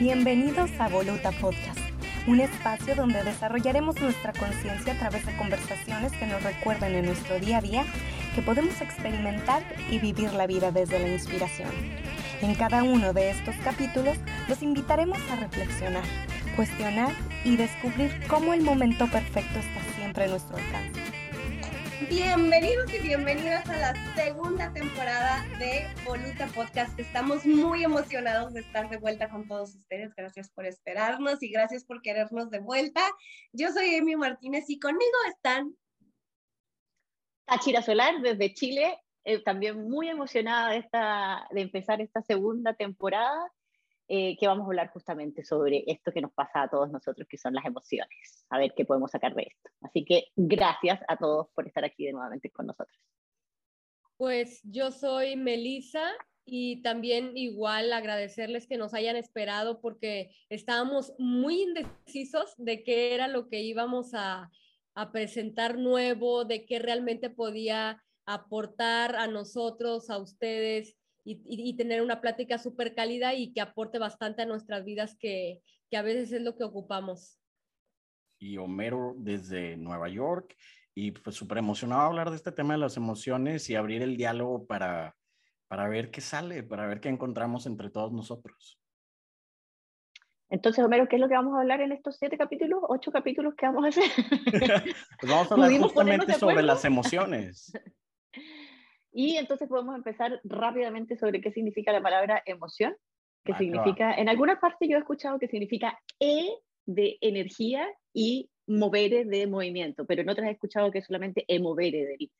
Bienvenidos a Voluta Podcast, un espacio donde desarrollaremos nuestra conciencia a través de conversaciones que nos recuerden en nuestro día a día que podemos experimentar y vivir la vida desde la inspiración. En cada uno de estos capítulos los invitaremos a reflexionar, cuestionar y descubrir cómo el momento perfecto está siempre a nuestro alcance. Bienvenidos y bienvenidas a la segunda temporada de Voluta Podcast. Estamos muy emocionados de estar de vuelta con todos ustedes. Gracias por esperarnos y gracias por querernos de vuelta. Yo soy Emi Martínez y conmigo están Tachira Solar desde Chile, eh, también muy emocionada de, esta, de empezar esta segunda temporada eh, que vamos a hablar justamente sobre esto que nos pasa a todos nosotros, que son las emociones, a ver qué podemos sacar de esto. Así que gracias a todos por estar aquí de nuevamente con nosotros. Pues yo soy Melisa y también igual agradecerles que nos hayan esperado porque estábamos muy indecisos de qué era lo que íbamos a, a presentar nuevo, de qué realmente podía aportar a nosotros, a ustedes y, tener una plática súper cálida y que aporte bastante a nuestras vidas, que, que a veces es lo que ocupamos. Y Homero desde Nueva York, y pues súper emocionado hablar de este tema de las emociones y abrir el diálogo para, para ver qué sale, para ver qué encontramos entre todos nosotros. Entonces, Homero, ¿qué es lo que vamos a hablar en estos siete capítulos, ocho capítulos que vamos a hacer? pues vamos a hablar justamente sobre las emociones. Y entonces podemos empezar rápidamente sobre qué significa la palabra emoción, que ah, significa, en algunas partes yo he escuchado que significa E de energía y movere de movimiento, pero en otras he escuchado que es solamente emovere, del,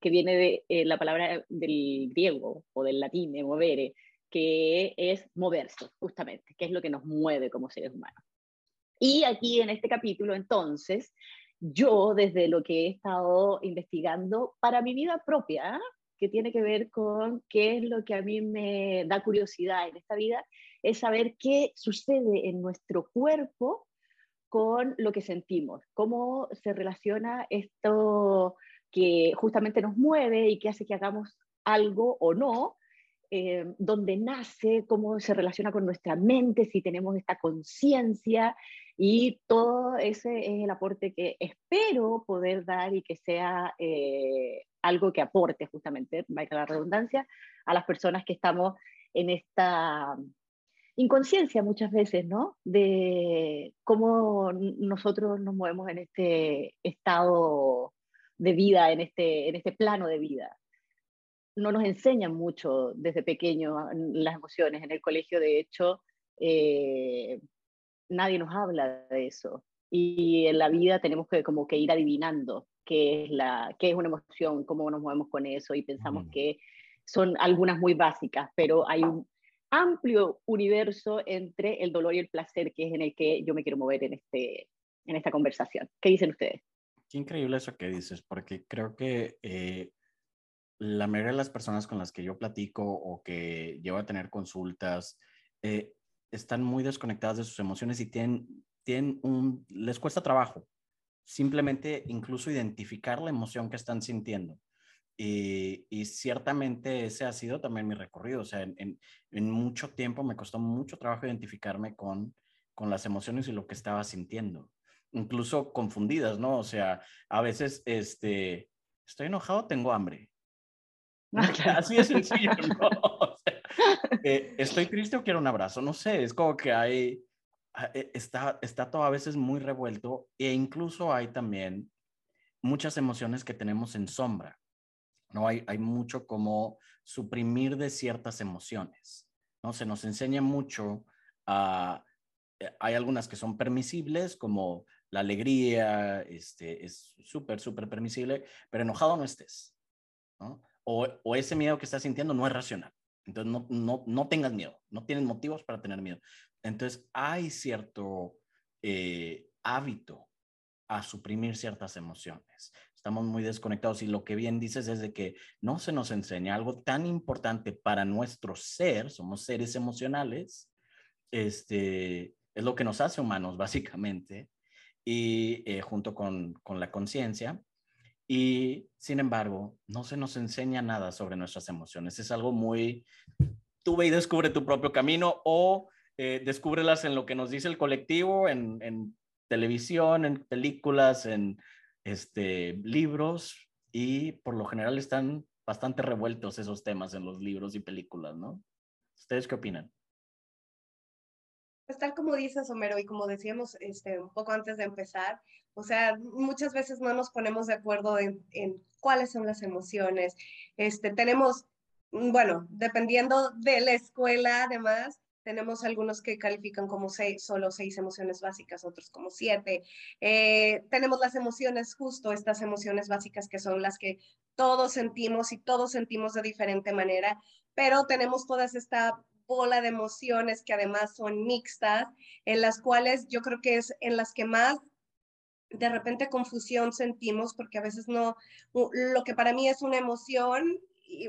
que viene de eh, la palabra del griego o del latín, emovere, que es moverse, justamente, que es lo que nos mueve como seres humanos. Y aquí en este capítulo, entonces, yo desde lo que he estado investigando para mi vida propia, que tiene que ver con qué es lo que a mí me da curiosidad en esta vida, es saber qué sucede en nuestro cuerpo con lo que sentimos, cómo se relaciona esto que justamente nos mueve y que hace que hagamos algo o no, eh, dónde nace, cómo se relaciona con nuestra mente, si tenemos esta conciencia y todo ese es el aporte que espero poder dar y que sea eh, algo que aporte justamente, valga la redundancia, a las personas que estamos en esta inconsciencia muchas veces, ¿no? De cómo nosotros nos movemos en este estado de vida, en este, en este plano de vida. No nos enseñan mucho desde pequeños las emociones. En el colegio, de hecho, eh, nadie nos habla de eso. Y en la vida tenemos que como que ir adivinando qué es, la, qué es una emoción, cómo nos movemos con eso y pensamos que son algunas muy básicas, pero hay un amplio universo entre el dolor y el placer que es en el que yo me quiero mover en, este, en esta conversación. ¿Qué dicen ustedes? Qué increíble eso que dices, porque creo que eh, la mayoría de las personas con las que yo platico o que llevo a tener consultas eh, están muy desconectadas de sus emociones y tienen, tienen un, les cuesta trabajo simplemente incluso identificar la emoción que están sintiendo. Y, ciertamente ese ha sido también mi recorrido. O sea, en, mucho tiempo me costó mucho trabajo identificarme con, con las emociones y lo que estaba sintiendo. Incluso confundidas, ¿no? O sea, a veces, este, estoy enojado, tengo hambre. Así es sencillo, ¿no? Eh, estoy triste o quiero un abrazo. No sé, es como que hay, Ah, e, está, está todo a veces muy revuelto e incluso hay también muchas emociones que tenemos en sombra. ¿no? Hay, hay mucho como suprimir de ciertas emociones. ¿no? Se nos enseña mucho a... Eh, hay algunas que son permisibles, como la alegría, este, es súper, súper permisible, pero enojado no estés. O, o, ese miedo que estás sintiendo no es racional. Entonces, no, no, no tengas miedo, no tienes motivos para tener miedo. Entonces, hay cierto eh, hábito a suprimir ciertas emociones. Estamos muy desconectados y lo que bien dices es de que no se nos enseña algo tan importante para nuestro ser, somos seres emocionales, este, es lo que nos hace humanos básicamente, y eh, junto con, con la conciencia. Y sin embargo, no se nos enseña nada sobre nuestras emociones. Es algo muy, tú ve y descubre tu propio camino o eh, descúbrelas en lo que nos dice el colectivo, en, en televisión, en películas, en este, libros, y por lo general están bastante revueltos esos temas en los libros y películas, ¿no? ¿Ustedes qué opinan? Pues tal como dices, Homero, y como decíamos este, un poco antes de empezar, o sea, muchas veces no nos ponemos de acuerdo en, en cuáles son las emociones. Este, tenemos, bueno, dependiendo de la escuela, además, tenemos algunos que califican como seis, solo seis emociones básicas, otros como siete. Eh, tenemos las emociones, justo estas emociones básicas que son las que todos sentimos y todos sentimos de diferente manera, pero tenemos todas esta bola de emociones que además son mixtas, en las cuales yo creo que es en las que más de repente confusión sentimos, porque a veces no, lo que para mí es una emoción,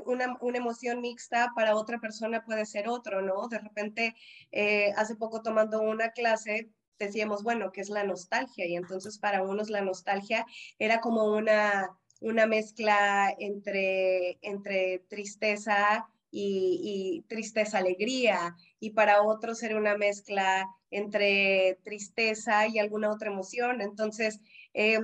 una, una emoción mixta para otra persona puede ser otro, ¿no? De repente, eh, hace poco tomando una clase, decíamos, bueno, ¿qué es la nostalgia? Y entonces para unos la nostalgia era como una, una mezcla entre, entre tristeza y, tristeza, alegría, y para otros era una mezcla entre tristeza y alguna otra emoción. Entonces, eh,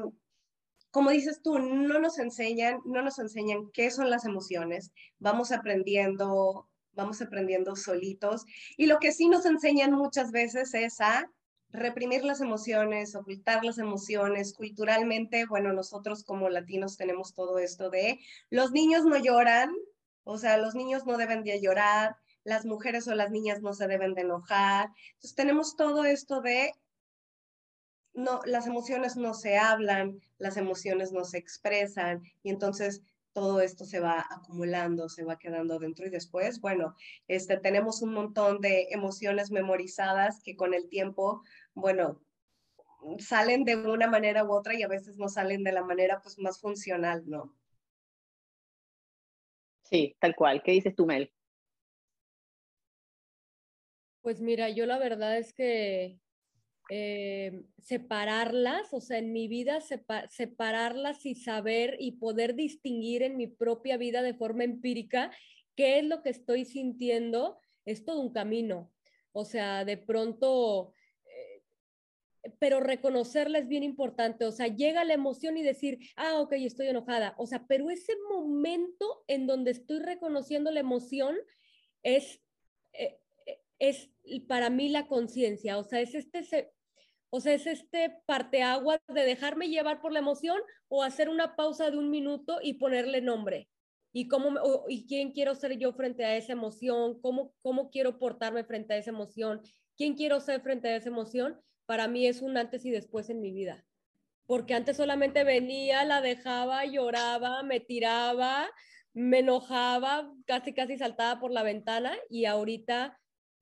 como dices tú, no nos enseñan, no nos enseñan qué son las emociones, vamos aprendiendo, vamos aprendiendo solitos, y lo que sí nos enseñan muchas veces es a reprimir las emociones, ocultar las emociones. Culturalmente, bueno, nosotros como latinos tenemos todo esto de los niños no lloran, o sea, los niños no deben de llorar, las mujeres o las niñas no se deben de enojar. Entonces tenemos todo esto de no, las emociones no se hablan, las emociones no se expresan y entonces todo esto se va acumulando, se va quedando dentro y después, bueno, este, tenemos un montón de emociones memorizadas que con el tiempo, bueno, salen de una manera u otra y a veces no salen de la manera pues más funcional, ¿no? Sí, tal cual. ¿Qué dices tú, Mel? Pues mira, yo la verdad es que eh, separarlas, o sea, en mi vida separarlas y saber y poder distinguir en mi propia vida de forma empírica qué es lo que estoy sintiendo, es todo un camino. O sea, de pronto pero reconocerla es bien importante, o sea, llega la emoción y decir, ah, ok, estoy enojada, o sea, pero ese momento en donde estoy reconociendo la emoción es, eh, eh, es para mí la conciencia, o sea, es este, o sea, es este parteagua de dejarme llevar por la emoción o hacer una pausa de un minuto y ponerle nombre. Y, cómo, y quién quiero ser yo frente a esa emoción, cómo, cómo quiero portarme frente a esa emoción, quién quiero ser frente a esa emoción para mí es un antes y después en mi vida. Porque antes solamente venía, la dejaba, lloraba, me tiraba, me enojaba, casi casi saltaba por la ventana y ahorita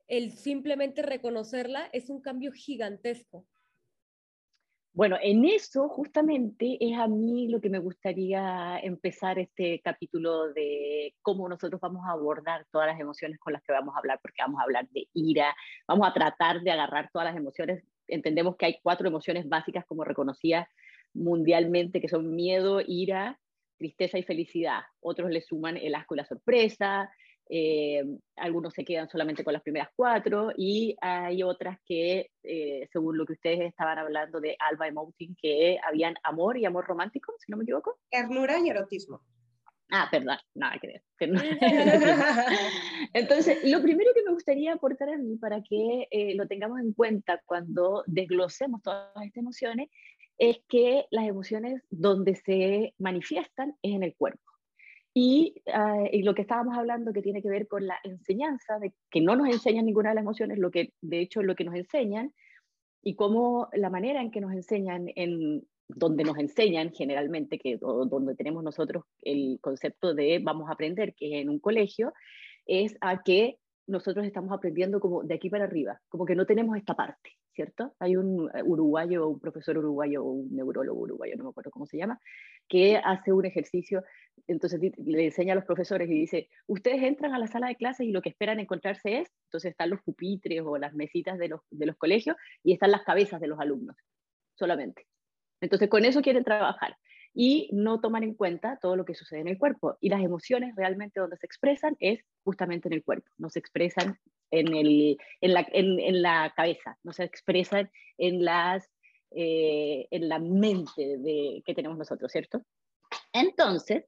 el simplemente reconocerla es un cambio gigantesco. Bueno, en eso justamente es a mí lo que me gustaría empezar este capítulo de cómo nosotros vamos a abordar todas las emociones con las que vamos a hablar, porque vamos a hablar de ira, vamos a tratar de agarrar todas las emociones entendemos que hay cuatro emociones básicas como reconocidas mundialmente, que son miedo, ira, tristeza y felicidad. Otros le suman el asco y la sorpresa, eh, algunos se quedan solamente con las primeras cuatro y hay otras que, eh, según lo que ustedes estaban hablando de Alba Emoting, que habían amor y amor romántico, si no me equivoco. Ternura y erotismo. Ah, perdón, nada que ver. Entonces, lo primero que me gustaría aportar a mí para que eh, lo tengamos en cuenta cuando desglosemos todas estas emociones es que las emociones donde se manifiestan es en el cuerpo. Y, ah, y, lo que estábamos hablando que tiene que ver con la enseñanza, de que no nos enseñan ninguna de las emociones, lo que de hecho lo que nos enseñan y cómo la manera en que nos enseñan en donde nos enseñan generalmente, que, donde tenemos nosotros el concepto de vamos a aprender, que es en un colegio, es a que nosotros estamos aprendiendo como de aquí para arriba, como que no tenemos esta parte, ¿cierto? Hay un eh, uruguayo, un profesor uruguayo, un neurólogo uruguayo, no me acuerdo cómo se llama, que hace un ejercicio, entonces le enseña a los profesores y dice, ustedes entran a la sala de clases y lo que esperan encontrarse es, entonces están los pupitres o las mesitas de los, de los colegios y están las cabezas de los alumnos, solamente. Entonces, con eso quieren trabajar y no toman en cuenta todo lo que sucede en el cuerpo. Y las emociones realmente donde se expresan es justamente en el cuerpo, no se expresan en, el, en, la, en, la cabeza, no se expresan en, las, eh, en la mente de, que tenemos nosotros, ¿cierto? Entonces,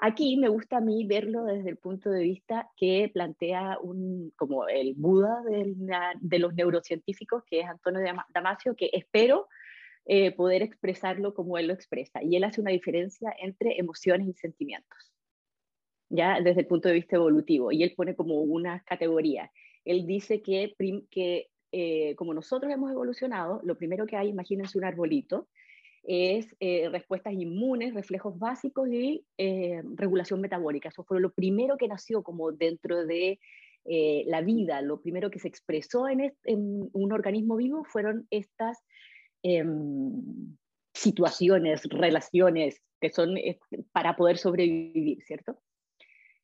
aquí me gusta a mí verlo desde el punto de vista que plantea un, como el Buda de, de los neurocientíficos, que es Antonio Damasio, que espero eh, poder expresarlo como él lo expresa. Y él hace una diferencia entre emociones y sentimientos, ya desde el punto de vista evolutivo. Y él pone como una categoría. Él dice que, que eh, como nosotros hemos evolucionado, lo primero que hay, imagínense un arbolito, es eh, respuestas inmunes, reflejos básicos y regulación metabólica. Eso fue lo primero que nació como dentro de la vida, lo primero que se expresó en, en, un organismo vivo fueron estas Em, situaciones, relaciones que son eh, para poder sobrevivir, ¿cierto?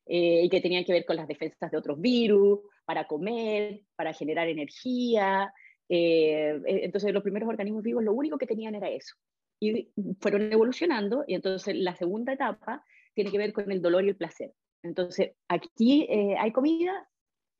Eh, y que tenían que ver con las defensas de otros virus, para comer, para generar energía. Eh, entonces los primeros organismos vivos lo único que tenían era eso. Y fueron evolucionando y entonces la segunda etapa tiene que ver con el dolor y el placer. Entonces aquí hay comida,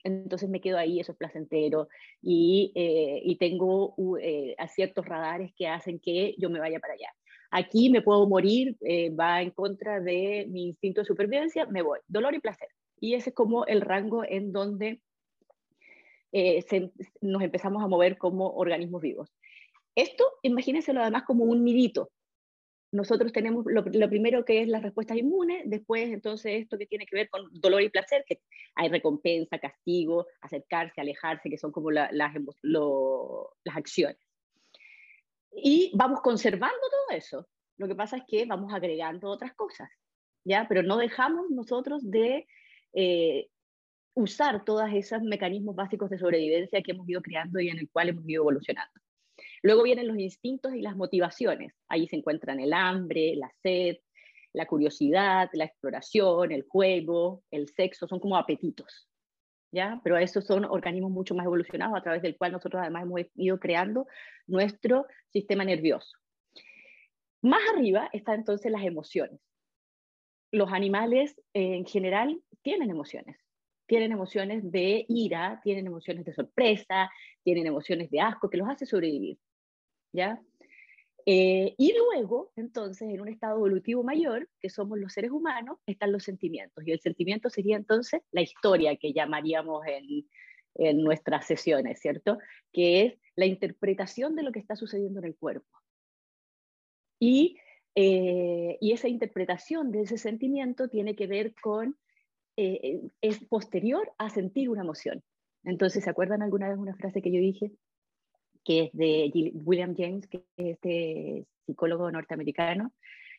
entonces me quedo ahí, eso es placentero, y, eh, tengo eh, ciertos radares que hacen que yo me vaya para allá. Aquí me puedo morir, eh, va en contra de mi instinto de supervivencia, me voy. Dolor y placer. Y ese es como el rango en donde nos empezamos a mover como organismos vivos. Esto, imagínense lo además como un nidito, nosotros tenemos lo, primero que es las respuestas inmunes, después entonces esto que tiene que ver con dolor y placer, que hay recompensa, castigo, acercarse, alejarse, que son como las, las acciones. Y vamos conservando todo eso. Lo que pasa es que vamos agregando otras cosas, ¿ya? Pero no dejamos nosotros de eh, usar todos esos mecanismos básicos de sobrevivencia que hemos ido creando y en el cual hemos ido evolucionando. Luego vienen los instintos y las motivaciones. Ahí se encuentran el hambre, la sed, la curiosidad, la exploración, el juego, el sexo, son como apetitos. ¿Ya? Pero esos son organismos mucho más evolucionados a través del cual nosotros además hemos ido creando nuestro sistema nervioso. Más arriba están entonces las emociones. Los animales en general tienen emociones tienen emociones de ira, tienen emociones de sorpresa, tienen emociones de asco que los hace sobrevivir. ¿Ya? Eh, y luego, entonces, en un estado evolutivo mayor, que somos los seres humanos, están los sentimientos. Y el sentimiento sería entonces la historia que llamaríamos en, nuestras sesiones, ¿cierto? Que es la interpretación de lo que está sucediendo en el cuerpo. Y, eh, y esa interpretación de ese sentimiento tiene que ver con eh, es posterior a sentir una emoción. Entonces, ¿se acuerdan alguna vez una frase que yo dije? Que es de William James, que es este psicólogo norteamericano,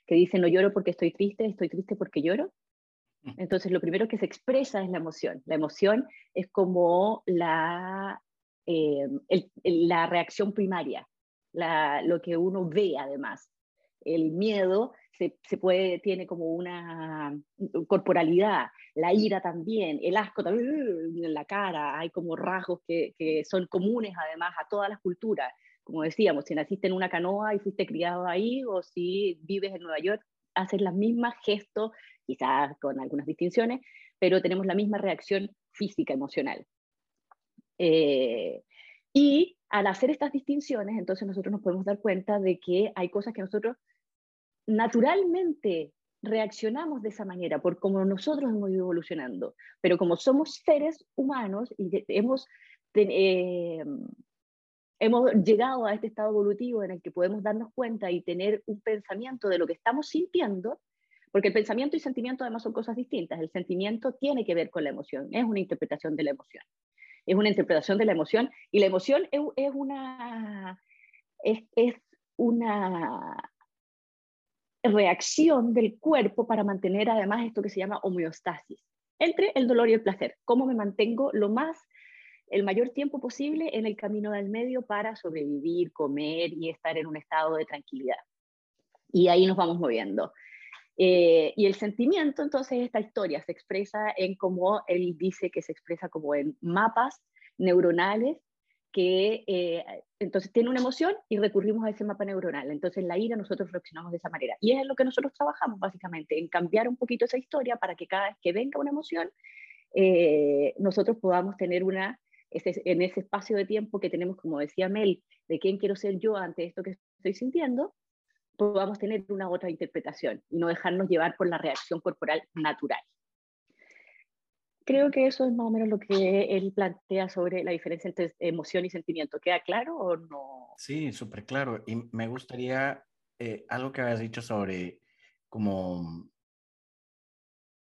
que dice, no lloro porque estoy triste, estoy triste porque lloro. Mm. Entonces, lo primero que se expresa es la emoción. La emoción es como la, eh, la reacción primaria, la, lo que uno ve además. El miedo se, puede, tiene como una corporalidad, la ira también, el asco también uh, en la cara, hay como rasgos que, que son comunes además a todas las culturas. Como decíamos, si naciste en una canoa y fuiste criado ahí, o si vives en Nueva York, haces las mismas gestos, quizás con algunas distinciones, pero tenemos la misma reacción física, emocional. Eh, y al hacer estas distinciones, entonces nosotros nos podemos dar cuenta de que hay cosas que nosotros naturalmente reaccionamos de esa manera, por cómo nosotros hemos ido evolucionando. Pero como somos seres humanos y hemos, eh, hemos llegado a este estado evolutivo en el que podemos darnos cuenta y tener un pensamiento de lo que estamos sintiendo, porque el pensamiento y sentimiento además son cosas distintas. El sentimiento tiene que ver con la emoción, es una interpretación de la emoción. Es una interpretación de la emoción y la emoción es, una... Es una reacción del cuerpo para mantener además esto que se llama homeostasis entre el dolor y el placer. Cómo me mantengo lo más, el mayor tiempo posible en el camino del medio para sobrevivir, comer y estar en un estado de tranquilidad. Y ahí nos vamos moviendo. Eh, y el sentimiento, entonces, esta historia se expresa en como él dice que se expresa como en mapas neuronales que eh, entonces tiene una emoción y recurrimos a ese mapa neuronal. Entonces la ira nosotros reaccionamos de esa manera. Y es lo que nosotros trabajamos básicamente, en cambiar un poquito esa historia para que cada vez que venga una emoción, eh, nosotros podamos tener una ese, en ese espacio de tiempo que tenemos, como decía Mel, de quién quiero ser yo ante esto que estoy sintiendo, podamos tener una otra interpretación y no dejarnos llevar por la reacción corporal natural. Creo que eso es más o menos lo que él plantea sobre la diferencia entre emoción y sentimiento. ¿Queda claro o no? Sí, súper claro. Y me gustaría eh, algo que habías dicho sobre como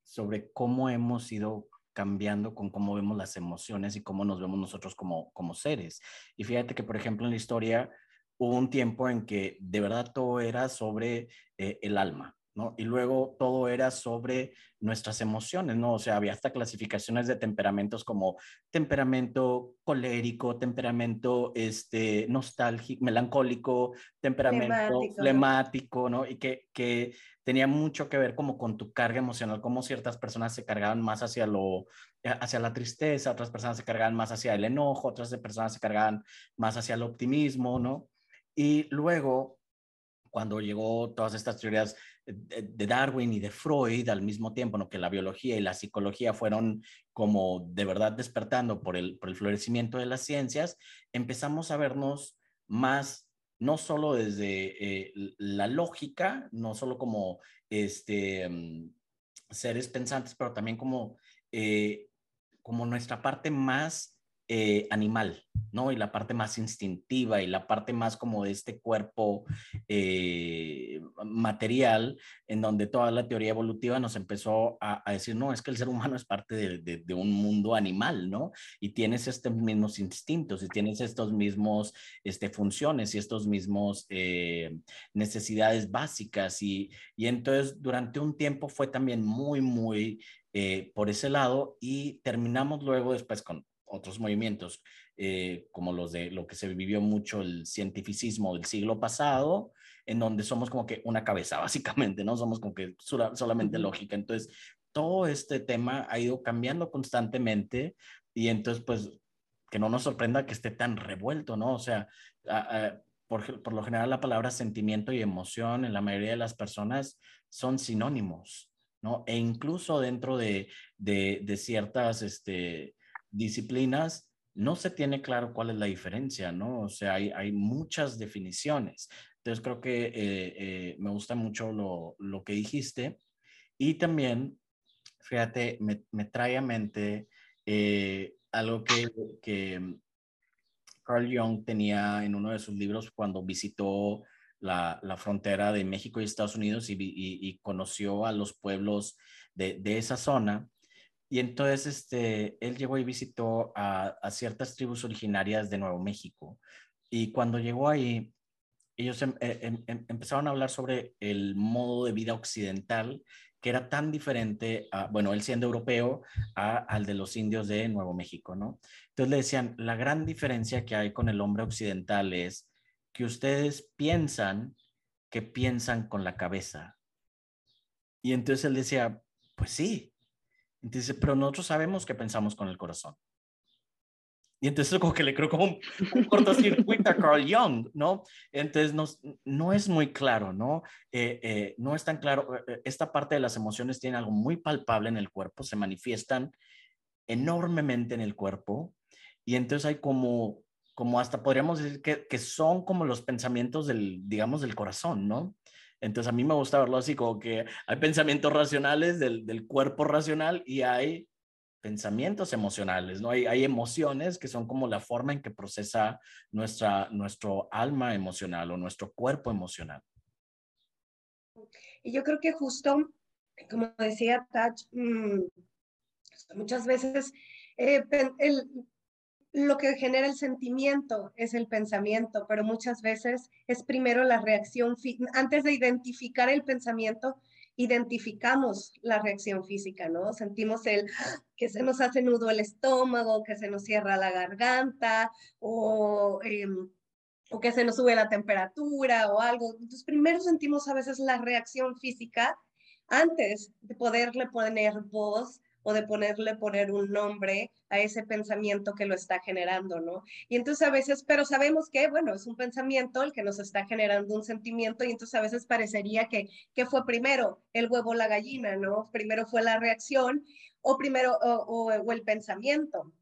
sobre cómo hemos ido cambiando con cómo vemos las emociones y cómo nos vemos nosotros como, como seres. Y fíjate que, por ejemplo, en la historia hubo un tiempo en que de verdad todo era sobre eh, el alma, ¿no? Y luego todo era sobre nuestras emociones, ¿no? O sea, había hasta clasificaciones de temperamentos como temperamento colérico, temperamento este, nostálgico, melancólico, temperamento flemático, ¿no? Y que, que tenía mucho que ver como con tu carga emocional, como ciertas personas se cargaban más hacia lo eh, hacia la tristeza, otras personas se cargaban más hacia el enojo, otras personas se cargaban más hacia el optimismo, ¿no? Y luego, cuando llegó todas estas teorías de Darwin y de Freud al mismo tiempo, ¿no? que la biología y la psicología fueron como de verdad despertando por el, por el florecimiento de las ciencias, empezamos a vernos más no solo desde eh, la lógica, no solo como este, mm, seres pensantes, pero también como, eh, como nuestra parte más eh, animal, ¿no? Y la parte más instintiva y la parte más como de este cuerpo eh, material, en donde toda la teoría evolutiva nos empezó a, decir, no, es que el ser humano es parte de, un mundo animal, ¿no? Y tienes estos mismos instintos y tienes estos mismos este, funciones y estos mismos eh, necesidades básicas. Y, y entonces durante un tiempo fue también muy, muy por ese lado y terminamos luego después con otros movimientos, eh, como los de lo que se vivió mucho el cientificismo del siglo pasado, en donde somos como que una cabeza, básicamente, ¿no? Somos como que solamente lógica. Entonces, todo este tema ha ido cambiando constantemente y entonces, pues, que no nos sorprenda que esté tan revuelto, ¿no? O sea, por, por, lo general la palabra sentimiento y emoción en la mayoría de las personas son sinónimos, ¿no? E incluso dentro de, de, de ciertas, este, disciplinas no se tiene claro cuál es la diferencia, ¿no? O sea, hay, hay muchas definiciones. Entonces creo que eh, eh, me gusta mucho lo, lo, que dijiste. Y también, fíjate, me, me trae a mente eh, algo que, que Carl Jung tenía en uno de sus libros cuando visitó la, la frontera de México y Estados Unidos y, y, conoció a los pueblos de, de esa zona y entonces este, él llegó y visitó a, ciertas tribus originarias de Nuevo México. Y cuando llegó ahí, ellos em, eh, em, em, empezaron a hablar sobre el modo de vida occidental que era tan diferente, a, bueno, él siendo europeo, al de los indios de Nuevo México, ¿no? Entonces le decían, la gran diferencia que hay con el hombre occidental es que ustedes piensan que piensan con la cabeza. Y entonces él decía, pues sí, Dice, pero nosotros sabemos que pensamos con el corazón. Y entonces como que le creo como un, cortocircuito a Carl Jung, ¿no? Entonces no, no es muy claro, ¿no? Eh, eh, no es tan claro. Eh, esta parte de las emociones tiene algo muy palpable en el cuerpo, se manifiestan enormemente en el cuerpo y entonces hay como, como hasta podríamos decir que, que son como los pensamientos del, digamos, del corazón, ¿no? Entonces a mí me gusta verlo así, como que hay pensamientos racionales del, del cuerpo racional y hay pensamientos emocionales, ¿no? Hay, hay, emociones que son como la forma en que procesa nuestra, nuestro alma emocional o nuestro cuerpo emocional. Y yo creo que justo, como decía Tach, mm, muchas veces eh, el, lo que genera el sentimiento es el pensamiento, pero muchas veces es primero la reacción, antes de identificar el pensamiento, identificamos la reacción física, ¿no? Sentimos el que se nos hace nudo el estómago, que se nos cierra la garganta o, em, o que se nos sube la temperatura o algo. Entonces, primero sentimos a veces la reacción física antes de poderle poner voz o de ponerle poner un nombre a ese pensamiento que lo está generando, ¿no? Y entonces a veces, pero sabemos que, bueno, es un pensamiento el que nos está generando un sentimiento y entonces a veces parecería que, que fue primero el huevo o la gallina, ¿no? Primero fue la reacción o primero o, o, el pensamiento.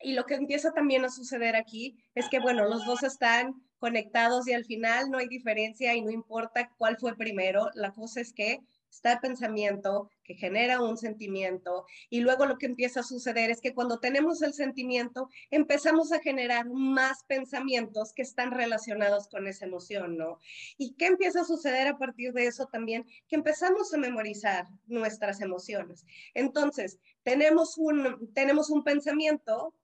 y lo que empieza también a suceder aquí es que, bueno, los dos están conectados y al final no hay diferencia y no importa cuál fue primero, la cosa es que está el pensamiento que genera un sentimiento y luego lo que empieza a suceder es que cuando tenemos el sentimiento empezamos a generar más pensamientos que están relacionados con esa emoción, ¿no? ¿Y qué empieza a suceder a partir de eso también? Que empezamos a memorizar nuestras emociones. Entonces, tenemos un, tenemos un pensamiento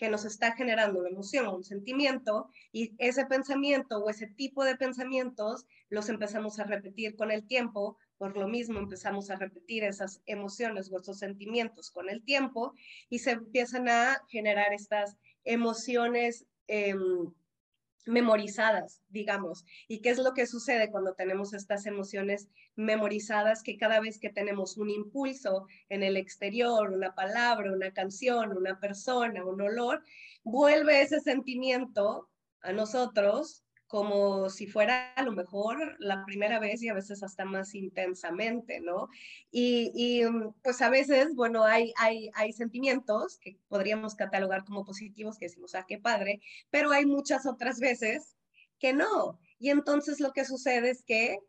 que nos está generando una emoción, un sentimiento, y ese pensamiento o ese tipo de pensamientos los empezamos a repetir con el tiempo, por lo mismo empezamos a repetir esas emociones o esos sentimientos con el tiempo y se empiezan a generar estas emociones em, memorizadas, digamos. ¿Y qué es lo que sucede cuando tenemos estas emociones memorizadas? Que cada vez que tenemos un impulso en el exterior, una palabra, una canción, una persona, un olor, vuelve ese sentimiento a nosotros como si fuera a lo mejor la primera vez y a veces hasta más intensamente, ¿no? Y, mm, pues a veces, bueno, hay, hay, hay sentimientos que podríamos catalogar como positivos, que decimos, ah, qué padre, pero hay muchas otras veces que no. Y entonces lo que sucede es que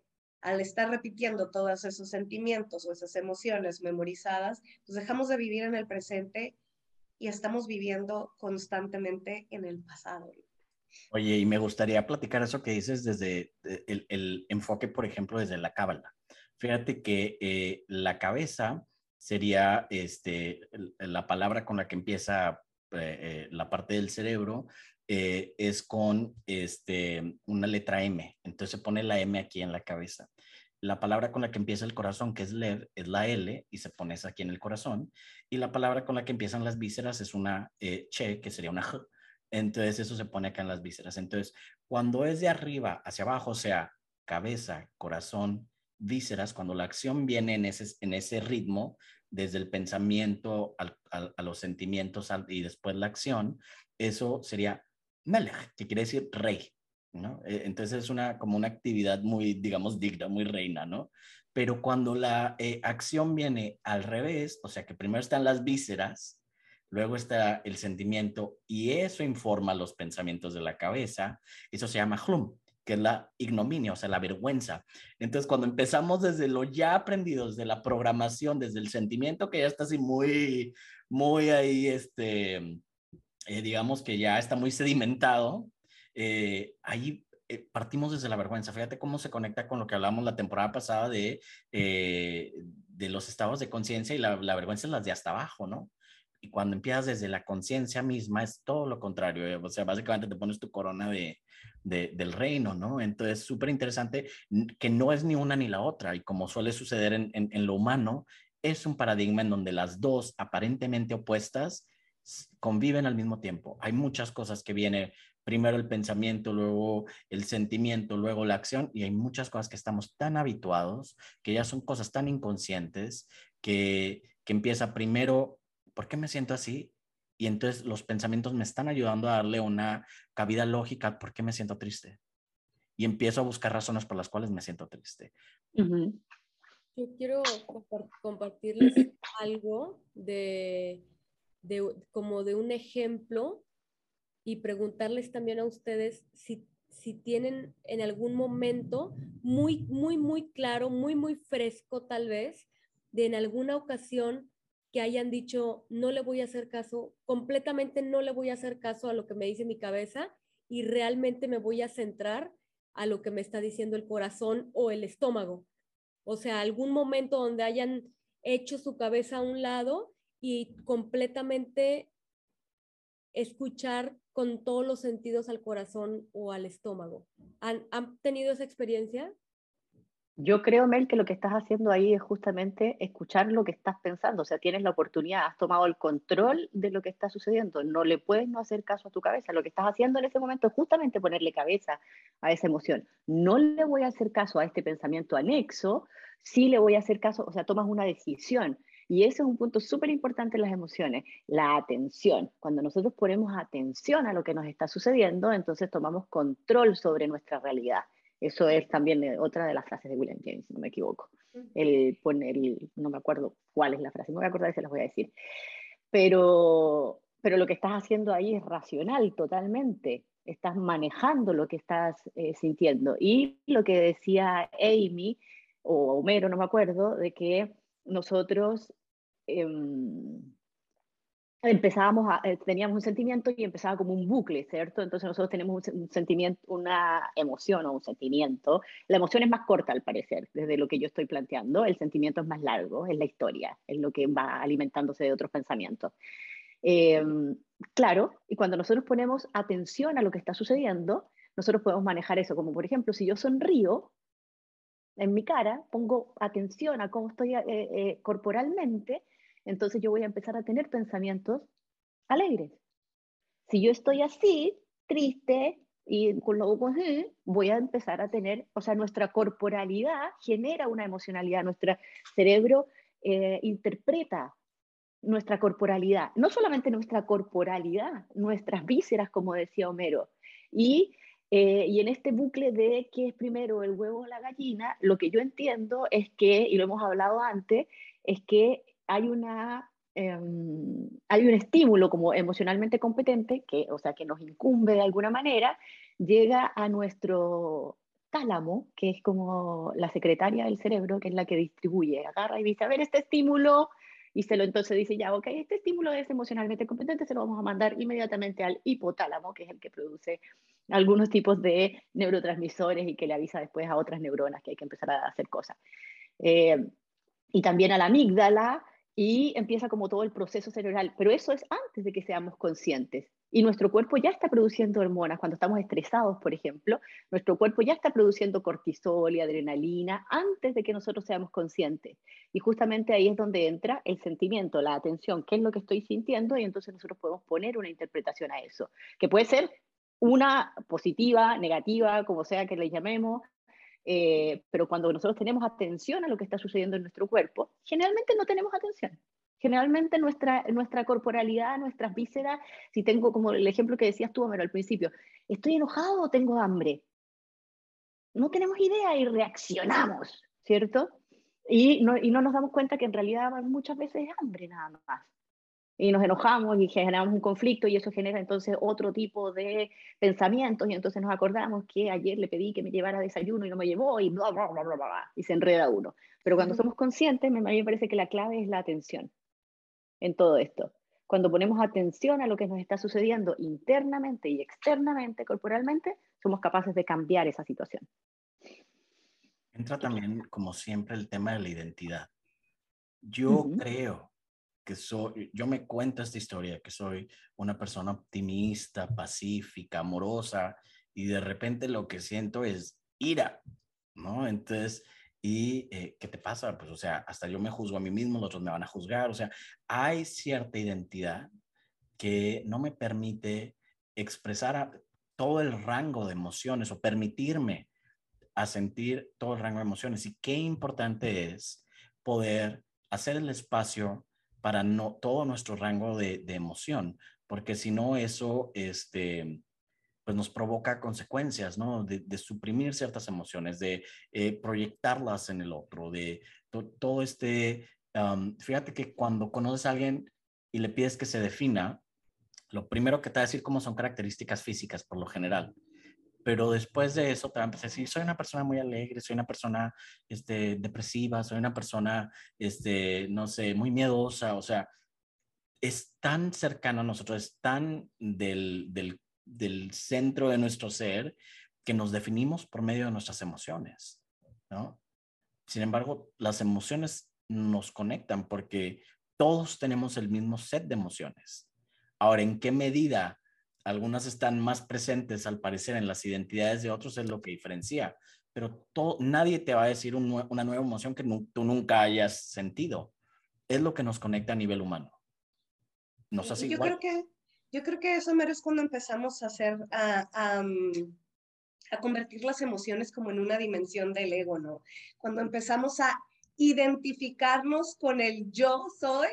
al estar repitiendo todos esos sentimientos o esas emociones memorizadas, pues dejamos de vivir en el presente y estamos viviendo constantemente en el pasado. Oye, y me gustaría platicar eso que dices desde eh, el, enfoque, por ejemplo, desde la cábala. Fíjate que eh, la cabeza sería este, la palabra con la que empieza eh, la parte del cerebro, es con este, una letra M. Entonces se pone la M aquí en la cabeza. La palabra con la que empieza el corazón, que es lev, es la L y se pone esa aquí en el corazón. Y la palabra con la que empiezan las vísceras es una che, que sería una J. Entonces eso se pone acá en las vísceras. Entonces, cuando es de arriba hacia abajo, o sea, cabeza, corazón, vísceras, cuando la acción viene en ese, en ese ritmo, desde el pensamiento a los sentimientos y después la acción, eso sería melech, que quiere decir rey, ¿no? E, entonces es una, como una actividad muy, digamos, digna, muy reina, ¿no? Pero cuando la eh, acción viene al revés, o sea, que primero están las vísceras, luego está el sentimiento y eso informa los pensamientos de la cabeza. Eso se llama hlum, que es la ignominia, o sea, la vergüenza. Entonces, cuando empezamos desde lo ya aprendido, desde la programación, desde el sentimiento que ya está así muy, muy ahí, este, eh, digamos que ya está muy sedimentado, eh, ahí eh, partimos desde la vergüenza. Fíjate cómo se conecta con lo que hablamos la temporada pasada de, de los estados de conciencia y la, la vergüenza es las de hasta abajo, ¿no? Y cuando empiezas desde la conciencia misma, es todo lo contrario. Eh, o sea, básicamente te pones tu corona de, del reino, ¿no? Entonces, súper interesante que no es ni una ni la otra. Y como suele suceder en, en, lo humano, es un paradigma en donde las dos aparentemente opuestas conviven al mismo tiempo. Hay muchas cosas que vienen, primero el pensamiento, luego el sentimiento, luego la acción, y hay muchas cosas que estamos tan habituados, que ya son cosas tan inconscientes, que, que empieza primero ¿por qué me siento así? Y entonces los pensamientos me están ayudando a darle una cabida lógica, ¿por qué me siento triste? Y empiezo a buscar razones por las cuales me siento triste. Yo quiero compartirles algo de, de, como de un ejemplo y preguntarles también a ustedes si, si tienen en algún momento muy, muy, muy claro, muy, muy fresco tal vez, de en alguna ocasión que hayan dicho, no le voy a hacer caso, completamente no le voy a hacer caso a lo que me dice mi cabeza y realmente me voy a centrar a lo que me está diciendo el corazón o el estómago. O sea, algún momento donde hayan hecho su cabeza a un lado y completamente escuchar con todos los sentidos al corazón o al estómago. ¿Han, ¿han tenido esa experiencia? Yo creo, Mel, que lo que estás haciendo ahí es justamente escuchar lo que estás pensando. O sea, tienes la oportunidad, has tomado el control de lo que está sucediendo. No le puedes no hacer caso a tu cabeza. Lo que estás haciendo en ese momento es justamente ponerle cabeza a esa emoción. No le voy a hacer caso a este pensamiento anexo, sí le voy a hacer caso, o sea, tomas una decisión. Y ese es un punto súper importante en las emociones, la atención. Cuando nosotros ponemos atención a lo que nos está sucediendo, entonces tomamos control sobre nuestra realidad. Eso es también eh, otra de las frases de William James, si no me equivoco. El poner, no me acuerdo cuál es la frase, me voy a acordar y se las voy a decir. Pero, pero lo que estás haciendo ahí es racional totalmente. Estás manejando lo que estás eh, sintiendo. Y lo que decía Amy o Homero, no me acuerdo, de que nosotros em, empezábamos a, eh, teníamos un sentimiento y empezaba como un bucle, ¿cierto? Entonces nosotros tenemos un, sentimiento, una emoción o un sentimiento. La emoción es más corta al parecer, desde lo que yo estoy planteando. El sentimiento es más largo, es la historia, es lo que va alimentándose de otros pensamientos. Em, claro, y cuando nosotros ponemos atención a lo que está sucediendo, nosotros podemos manejar eso, como por ejemplo, si yo sonrío en mi cara, pongo atención a cómo estoy eh, eh, corporalmente, entonces yo voy a empezar a tener pensamientos alegres. Si yo estoy así, triste y con lo así, voy a empezar a tener, o sea, nuestra corporalidad genera una emocionalidad, nuestro cerebro eh, interpreta nuestra corporalidad, no solamente nuestra corporalidad, nuestras vísceras, como decía Homero. Y, eh, y en este bucle de qué es primero el huevo o la gallina, lo que yo entiendo es que, y lo hemos hablado antes, es que hay una em, hay un estímulo como emocionalmente competente, que, o sea, que nos incumbe de alguna manera, llega a nuestro tálamo, que es como la secretaria del cerebro, que es la que distribuye, agarra y dice, a ver, este estímulo, y se lo entonces dice ya, ok, este estímulo es emocionalmente competente, se lo vamos a mandar inmediatamente al hipotálamo, que es el que produce algunos tipos de neurotransmisores y que le avisa después a otras neuronas que hay que empezar a hacer cosas. Eh, y también a la amígdala, y empieza como todo el proceso cerebral, pero eso es antes de que seamos conscientes. Y nuestro cuerpo ya está produciendo hormonas. Cuando estamos estresados, por ejemplo, nuestro cuerpo ya está produciendo cortisol y adrenalina antes de que nosotros seamos conscientes. Y justamente ahí es donde entra el sentimiento, la atención, qué es lo que estoy sintiendo, y entonces nosotros podemos poner una interpretación a eso, que puede ser una positiva, negativa, como sea que le llamemos, eh, pero cuando nosotros tenemos atención a lo que está sucediendo en nuestro cuerpo, generalmente no tenemos atención. Generalmente nuestra, nuestra corporalidad, nuestras vísceras, si tengo como el ejemplo que decías tú, Homero, al principio, ¿estoy enojado o tengo hambre? No tenemos idea y reaccionamos, ¿cierto? Y no, y no nos damos cuenta que en realidad muchas veces es hambre nada más y nos enojamos y generamos un conflicto y eso genera entonces otro tipo de pensamientos y entonces nos acordamos que ayer le pedí que me llevara desayuno y no me llevó y bla, bla, bla, bla, bla, y se enreda uno. Pero cuando somos conscientes, a mí me parece que la clave es la atención en todo esto. Cuando ponemos atención a lo que nos está sucediendo internamente y externamente, corporalmente, somos capaces de cambiar esa situación. Entra también, como siempre, el tema de la identidad. Yo creo que soy, yo me cuento esta historia, que soy una persona optimista, pacífica, amorosa, y de repente lo que siento es ira, ¿no? Entonces, ¿y eh, qué te pasa? Pues, o sea, hasta yo me juzgo a mí mismo, los otros me van a juzgar, o sea, hay cierta identidad que no me permite expresar todo el rango de emociones o permitirme a sentir todo el rango de emociones. Y qué importante es poder hacer el espacio para no, todo nuestro rango de, emoción, porque si no eso, este, pues nos provoca consecuencias, ¿no? De, suprimir ciertas emociones, de eh, proyectarlas en el otro, de todo este, fíjate que cuando conoces a alguien y le pides que se defina, lo primero que te va a decir cómo son características físicas por lo general pero después de eso te va a empezar a decir, soy una persona muy alegre, soy una persona este, depresiva, soy una persona, este, no sé, muy miedosa, o sea, es tan cercano a nosotros, es tan del, del, del centro de nuestro ser que nos definimos por medio de nuestras emociones, ¿no? Sin embargo, las emociones nos conectan porque todos tenemos el mismo set de emociones. Ahora, ¿en qué medida algunas están más presentes al parecer en las identidades de otros, es lo que diferencia. Pero nadie te va a decir una nueva emoción que tú nunca hayas sentido. Es lo que nos conecta a nivel humano. ¿Nos hace yo Creo que, yo creo que eso mero es cuando empezamos a hacer, a, mm, a convertir las emociones como en una dimensión del ego, ¿no? Cuando empezamos a identificarnos con el yo soy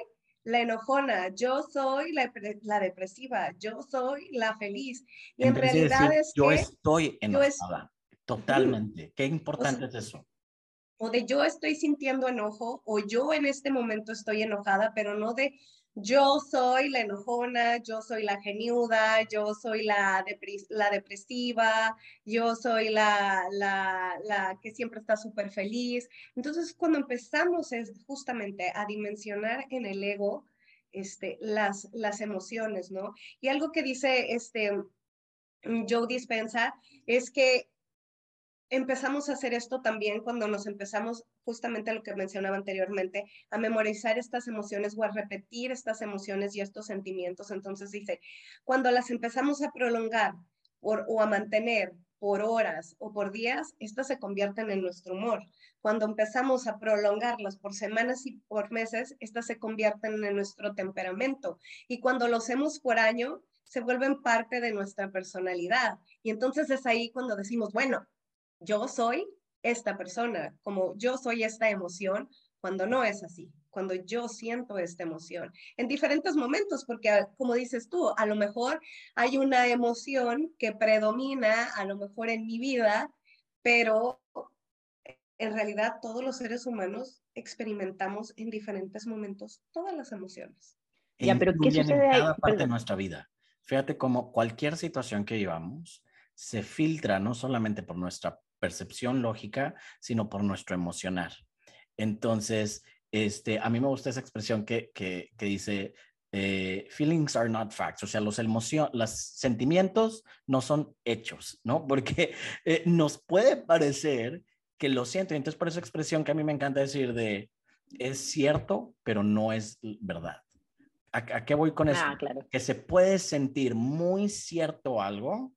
la enojona, yo soy la, depresiva, yo soy la feliz. Y en, realidad es yo estoy enojada, totalmente. Qué importante es eso. O de yo estoy sintiendo enojo, o yo en este momento estoy enojada, pero no de yo soy la enojona, yo soy la geniuda, yo soy la, la depresiva, yo soy la, la, la que siempre está súper feliz. Entonces, cuando empezamos es justamente a dimensionar en el ego este, las, las emociones, ¿no? Y algo que dice este, Joe Dispensa es que empezamos a hacer esto también cuando nos empezamos justamente lo que mencionaba anteriormente, a memorizar estas emociones o a repetir estas emociones y estos sentimientos. Entonces dice, cuando las empezamos a prolongar o a mantener por horas o por días, estas se convierten en nuestro humor. Cuando empezamos a prolongarlas por semanas y por meses, estas se convierten en nuestro temperamento. Y cuando lo hacemos por año, se vuelven parte de nuestra personalidad. Y entonces es ahí cuando decimos, bueno, yo soy esta persona, como yo soy esta emoción, cuando no es así, cuando yo siento esta emoción, en diferentes momentos, porque como dices tú, a lo mejor hay una emoción que predomina, a lo mejor en mi vida, pero en realidad todos los seres humanos experimentamos en diferentes momentos todas las emociones. Ya, pero ¿qué sucede en cada parte de nuestra vida. Fíjate cómo cualquier situación que llevamos se filtra no solamente por nuestra percepción lógica, sino por nuestro emocionar. Entonces, este, a mí me gusta esa expresión que, que, dice, eh, feelings are not facts, o sea, los, emoción, los sentimientos no son hechos, ¿no? Porque eh, nos puede parecer que lo siento, y entonces por esa expresión que a mí me encanta decir de, es cierto, pero no es verdad. ¿A, qué voy con eso? Ah, claro. Que se puede sentir muy cierto algo,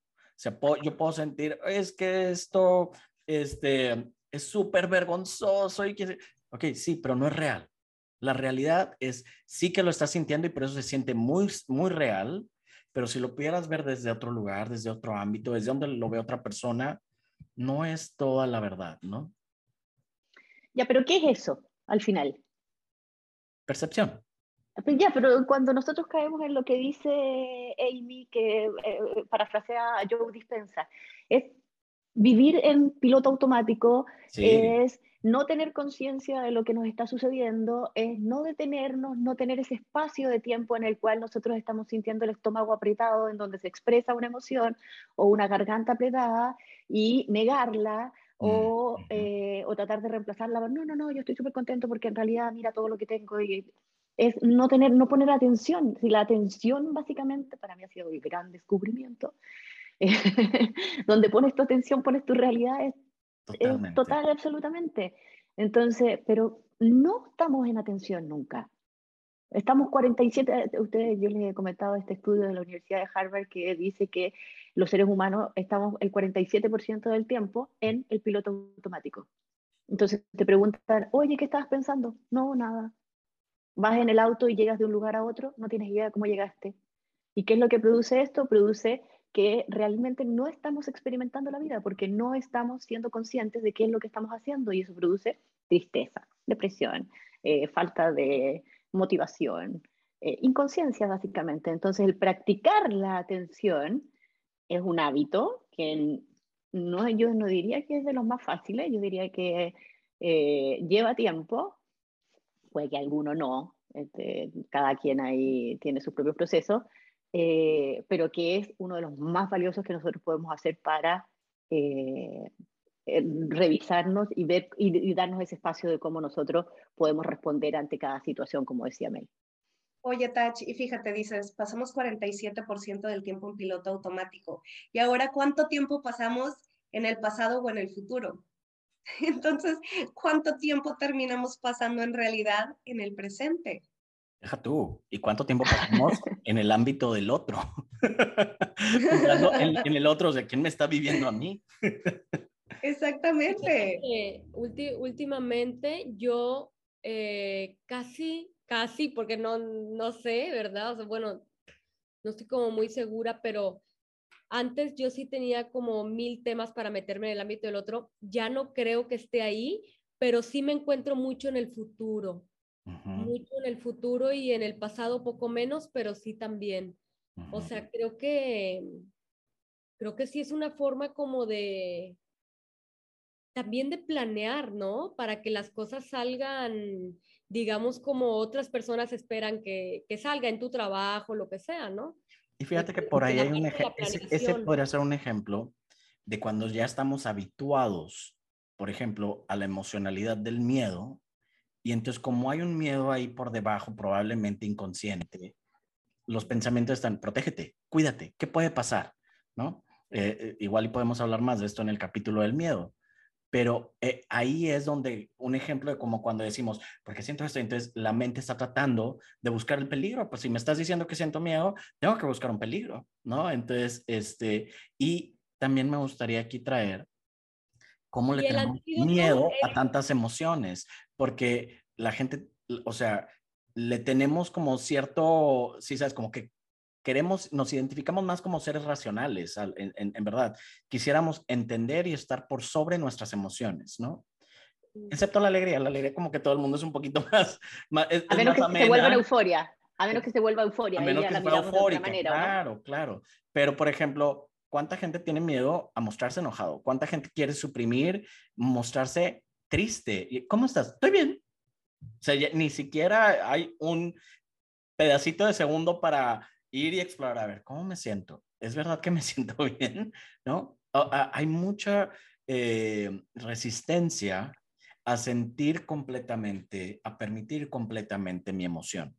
yo puedo sentir, es que esto este, es súper vergonzoso y que... Ok, sí, pero no es real. La realidad es, sí que lo estás sintiendo y por eso se siente muy, muy real, pero si lo pudieras ver desde otro lugar, desde otro ámbito, desde donde lo ve otra persona, no es toda la verdad, ¿no? Ya, pero ¿qué es eso al final? Percepción. Pues ya, pero cuando nosotros caemos en lo que dice Amy, que eh, parafrasea a Joe Dispensa, es vivir en piloto automático, es no tener conciencia de lo que nos está sucediendo, es no detenernos, no tener ese espacio de tiempo en el cual nosotros estamos sintiendo el estómago apretado, en donde se expresa una emoción o una garganta apretada y negarla o, mm, eh, o tratar de reemplazarla. No, no, no, yo estoy súper contento porque en realidad mira todo lo que tengo y es no, tener, no poner atención. Si la atención básicamente para mí ha sido un gran descubrimiento, donde pones tu atención, pones tu realidad, es, total absolutamente. Entonces, pero no estamos en atención nunca. Estamos 47, ustedes, yo les he comentado este estudio de la Universidad de Harvard que dice que los seres humanos estamos el 47% del tiempo en el piloto automático. Entonces te preguntan, oye, ¿qué estabas pensando? No, nada vas en el auto y llegas de un lugar a otro, no tienes idea de cómo llegaste. ¿Y qué es lo que produce esto? Produce que realmente no estamos experimentando la vida porque no estamos siendo conscientes de qué es lo que estamos haciendo y eso produce tristeza, depresión, eh, falta de motivación, eh, inconsciencia básicamente. Entonces el practicar la atención es un hábito que no, yo no diría que es de los más fáciles, yo diría que eh, lleva tiempo, puede que alguno no, este, cada quien ahí tiene su propio proceso, eh, pero que es uno de los más valiosos que nosotros podemos hacer para eh, revisarnos y, ver, y, darnos ese espacio de cómo nosotros podemos responder ante cada situación, como decía Mel. Oye, Tach, y fíjate, dices, pasamos 47% del tiempo en piloto automático. ¿Y ahora cuánto tiempo pasamos en el pasado o en el futuro? Entonces, ¿cuánto tiempo terminamos pasando en realidad en el presente? Deja tú, ¿y cuánto tiempo pasamos en el ámbito del otro? en, el otro, de quién me está viviendo a mí. Exactamente. últimamente yo eh, casi, casi, porque no, no sé, ¿verdad? O sea, bueno, no estoy como muy segura, pero antes yo sí tenía como mil temas para meterme en el ámbito del otro. Ya no creo que esté ahí, pero sí me encuentro mucho en el futuro. Mucho en el futuro y en el pasado poco menos, pero sí también. O sea, creo que creo que sí es una forma como de también de planear, ¿no? Para que las cosas salgan, digamos, como otras personas esperan que, que salga en tu trabajo, lo que sea, ¿no? Y fíjate que por ahí hay un ejemplo, ese, podría ser un ejemplo de cuando ya estamos habituados, por ejemplo, a la emocionalidad del miedo, y entonces como hay un miedo ahí por debajo, probablemente inconsciente, los pensamientos están, protégete, cuídate, ¿qué puede pasar? ¿No? Eh, eh, igual y podemos hablar más de esto en el capítulo del miedo, pero eh, ahí es donde un ejemplo de como cuando decimos, porque siento esto, entonces la mente está tratando de buscar el peligro, pues si me estás diciendo que siento miedo, tengo que buscar un peligro, ¿no? Entonces, este, y también me gustaría aquí traer cómo le tenemos miedo a tantas emociones, porque la gente, o sea, le tenemos como cierto, sí sabes, como que queremos, nos identificamos más como seres racionales, en, verdad. Quisiéramos entender y estar por sobre nuestras emociones, ¿no? Excepto la alegría, la alegría como que todo el mundo es un poquito más... a menos que se vuelva euforia, a menos que se vuelva euforia. A menos que se vuelva eufórica, claro, claro. Pero, por ejemplo, ¿cuánta gente tiene miedo a mostrarse enojado? ¿Cuánta gente quiere suprimir, mostrarse triste? ¿Cómo estás? Estoy bien. O sea, ni siquiera hay un pedacito de segundo para ir y explorar, a ver, ¿cómo me siento? ¿Es verdad que me siento bien? ¿No? hay mucha eh, resistencia a sentir completamente, a permitir completamente mi emoción.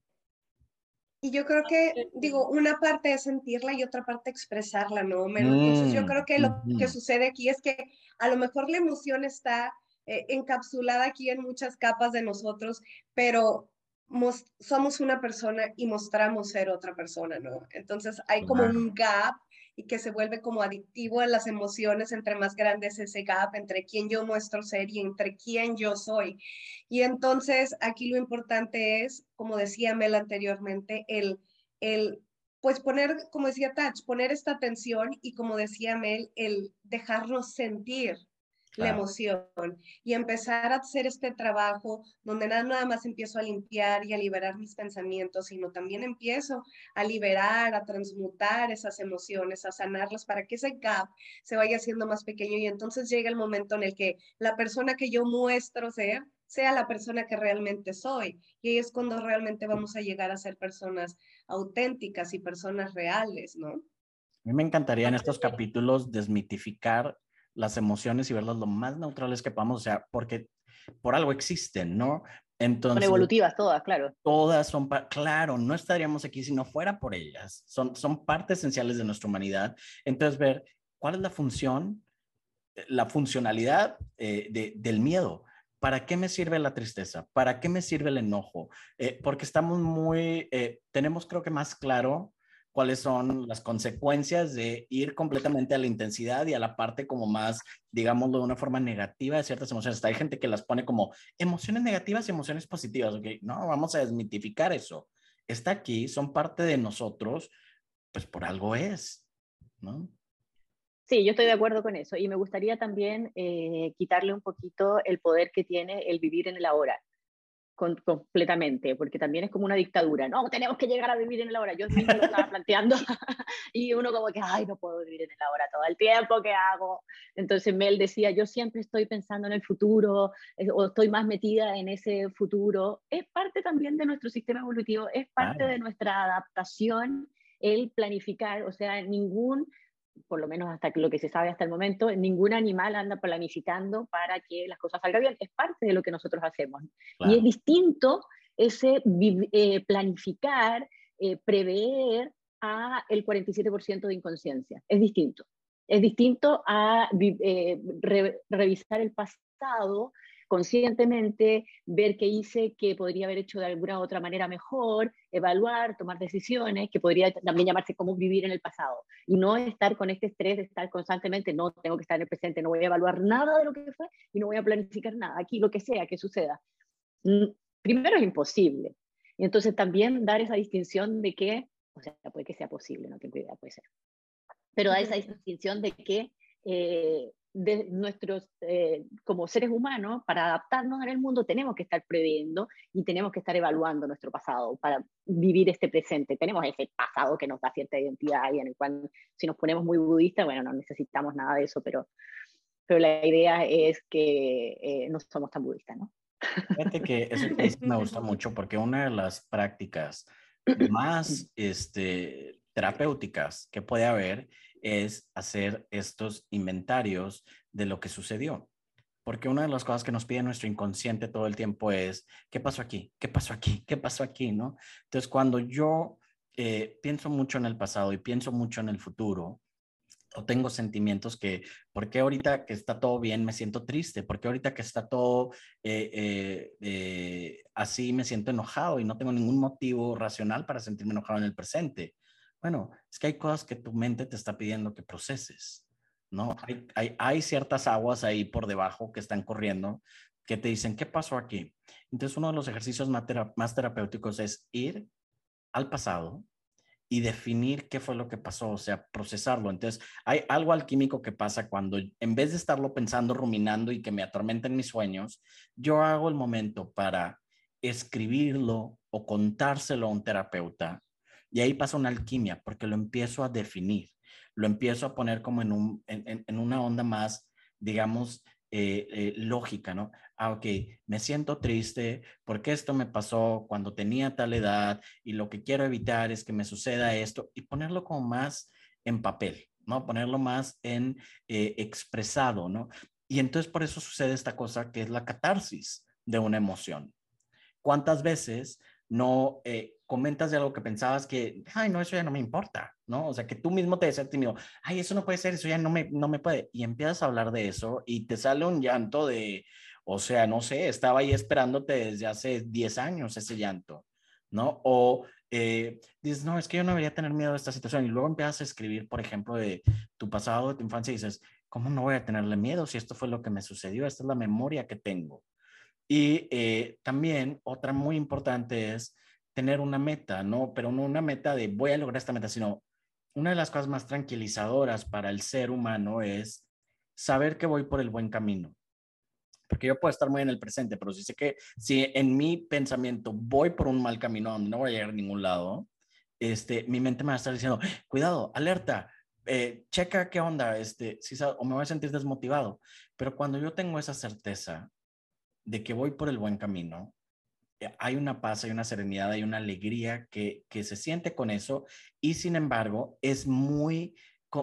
Y yo creo que, digo, una parte es sentirla y otra parte expresarla, ¿no? Entonces yo mm, creo que lo que sucede aquí es que a lo mejor la emoción está eh, encapsulada aquí en muchas capas de nosotros, pero somos una persona y mostramos ser otra persona, ¿no? Entonces hay como un gap y que se vuelve como adictivo a las emociones, entre más grandes ese gap entre quién yo muestro ser y entre quién yo soy. Y entonces aquí lo importante es, como decía Mel anteriormente, el, el pues poner, como decía Touch, poner esta atención y como decía Mel, el dejarnos sentir, la emoción y empezar a hacer este trabajo donde nada, nada más empiezo a limpiar y a liberar mis pensamientos, sino también empiezo a liberar, a transmutar esas emociones, a sanarlas para que ese gap se vaya haciendo más pequeño y entonces llega el momento en el que la persona que yo muestro ser sea la persona que realmente soy. Y ahí es cuando realmente vamos a llegar a ser personas auténticas y personas reales, ¿no? A mí me encantaría en estos capítulos desmitificar las emociones y verlas lo más neutrales que podamos, o sea, porque por algo existen, ¿no? Entonces, son evolutivas todas, claro. Todas son, claro, no estaríamos aquí si no fuera por ellas. Son, son partes esenciales de nuestra humanidad. Entonces, ver cuál es la función, la funcionalidad eh, de, del miedo. ¿Para qué me sirve la tristeza? ¿Para qué me sirve el enojo? Eh, porque estamos muy, eh, tenemos creo que más claro cuáles son las consecuencias de ir completamente a la intensidad y a la parte como más, digámoslo de una forma negativa de ciertas emociones. Hay gente que las pone como emociones negativas y emociones positivas. ¿ok? No, vamos a desmitificar eso. Está aquí, son parte de nosotros, pues por algo es, ¿no? Sí, yo estoy de acuerdo con eso y me gustaría también eh, quitarle un poquito el poder que tiene el vivir en el ahora completamente, porque también es como una dictadura. No, tenemos que llegar a vivir en el ahora. Yo mismo lo estaba planteando y uno como que, ay, no puedo vivir en el ahora todo el tiempo que hago. Entonces Mel decía, yo siempre estoy pensando en el futuro o estoy más metida en ese futuro. Es parte también de nuestro sistema evolutivo, es parte de nuestra adaptación el planificar, o sea, ningún por lo menos hasta lo que se sabe hasta el momento, ningún animal anda planificando para que las cosas salgan bien. Es parte de lo que nosotros hacemos. Y es distinto ese eh, planificar, eh, prever a el 47% de inconsciencia. Es distinto. Es distinto a eh, revisar el pasado conscientemente, ver qué hice que podría haber hecho de alguna otra manera mejor, evaluar, tomar decisiones, que podría también llamarse cómo vivir en el pasado. Y no estar con este estrés de estar constantemente, no tengo que estar en el presente, no voy a evaluar nada de lo que fue y no voy a planificar nada, aquí lo que sea que suceda. Mm, primero es imposible. Y entonces también dar esa distinción de que, o sea, puede que sea posible, no tengo idea, puede ser. Pero dar esa distinción de que eh, de nuestros, eh, como seres humanos, para adaptarnos en el mundo, tenemos que estar previendo y tenemos que estar evaluando nuestro pasado para vivir este presente. Tenemos ese pasado que nos da cierta identidad y en el cual, si nos ponemos muy budistas, bueno, no necesitamos nada de eso, pero pero la idea es que eh, no somos tan budistas, ¿no? Fíjate que eso me gusta mucho porque una de las prácticas más este, terapéuticas que puede haber es hacer estos inventarios de lo que sucedió. Porque una de las cosas que nos pide nuestro inconsciente todo el tiempo es, ¿qué pasó aquí? ¿Qué pasó aquí? ¿Qué pasó aquí? ¿No? Entonces, cuando yo eh, pienso mucho en el pasado y pienso mucho en el futuro, o tengo sentimientos que, ¿por qué ahorita que está todo bien me siento triste? ¿Por qué ahorita que está todo eh, eh, así me siento enojado y no tengo ningún motivo racional para sentirme enojado en el presente? Bueno, es que hay cosas que tu mente te está pidiendo que proceses, ¿no? Hay, ciertas aguas ahí por debajo que están corriendo que te dicen, ¿qué pasó aquí? Entonces, uno de los ejercicios más, más terapéuticos es ir al pasado, y definir qué fue lo que pasó, o sea, procesarlo. Entonces, hay algo alquímico que pasa cuando en vez de estarlo pensando, ruminando y que me atormenten mis sueños, yo hago el momento para escribirlo o contárselo a un terapeuta. Y ahí pasa una alquimia, porque lo empiezo a definir, lo empiezo a poner como en, un, en, en una onda más, digamos, eh, eh, lógica, ¿no? Ah, ok, me siento triste porque esto me pasó cuando tenía tal edad y lo que quiero evitar es que me suceda esto y ponerlo como más en papel, ¿no? Ponerlo más en eh, expresado, ¿no? Y entonces por eso sucede esta cosa que es la catarsis de una emoción. ¿Cuántas veces no comentas de algo que pensabas que, ay, no, eso ya no me importa, ¿no? O sea, que tú mismo te decías tímido, ay, eso no puede ser, eso ya no me, no me puede. Y empiezas a hablar de eso y te sale un llanto de, o sea, no sé, estaba ahí esperándote desde hace 10 años ese llanto, ¿no? O eh, dices, no, es que yo no debería tener miedo de esta situación. Y luego empiezas a escribir, por ejemplo, de tu pasado, de tu infancia, y dices, ¿cómo no voy a tenerle miedo si esto fue lo que me sucedió? Esta es la memoria que tengo. Y eh, también otra muy importante es tener una meta, ¿no? Pero no una meta de voy a lograr esta meta, sino una de las cosas más tranquilizadoras para el ser humano es saber que voy por el buen camino. Porque yo puedo estar muy en el presente, pero si sé que si en mi pensamiento voy por un mal camino donde no voy a llegar a ningún lado, este, mi mente me va a estar diciendo, cuidado, alerta, eh, checa qué onda, este, si, o me voy a sentir desmotivado. Pero cuando yo tengo esa certeza de que voy por el buen camino, eh, hay una paz, hay una serenidad, hay una alegría que, que se siente con eso y sin embargo es muy,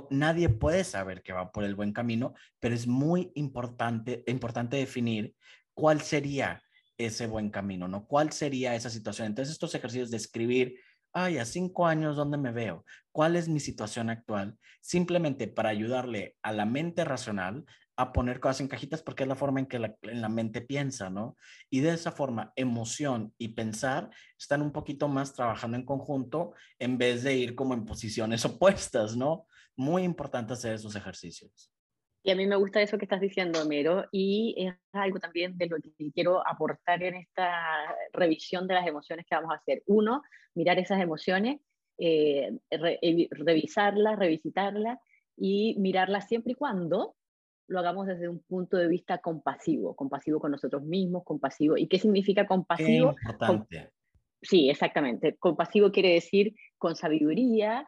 nadie puede saber que va por el buen camino, pero es muy importante, importante definir cuál sería ese buen camino, ¿no? ¿Cuál sería esa situación? Entonces estos ejercicios de escribir, ay, a cinco años, ¿dónde me veo? ¿Cuál es mi situación actual? Simplemente para ayudarle a la mente racional a poner cosas en cajitas porque es la forma en que la, en la mente piensa, ¿no? Y de esa forma, emoción y pensar están un poquito más trabajando en conjunto en vez de ir como en posiciones opuestas, ¿no? Muy importante hacer esos ejercicios. Y a mí me gusta eso que estás diciendo, Mero, y es algo también de lo que quiero aportar en esta revisión de las emociones que vamos a hacer. Uno, mirar esas emociones, eh, revisarlas, revisitarlas y mirarlas siempre y cuando lo hagamos desde un punto de vista compasivo, compasivo con nosotros mismos, compasivo. ¿Y qué significa compasivo? sí, exactamente. Compasivo quiere decir con sabiduría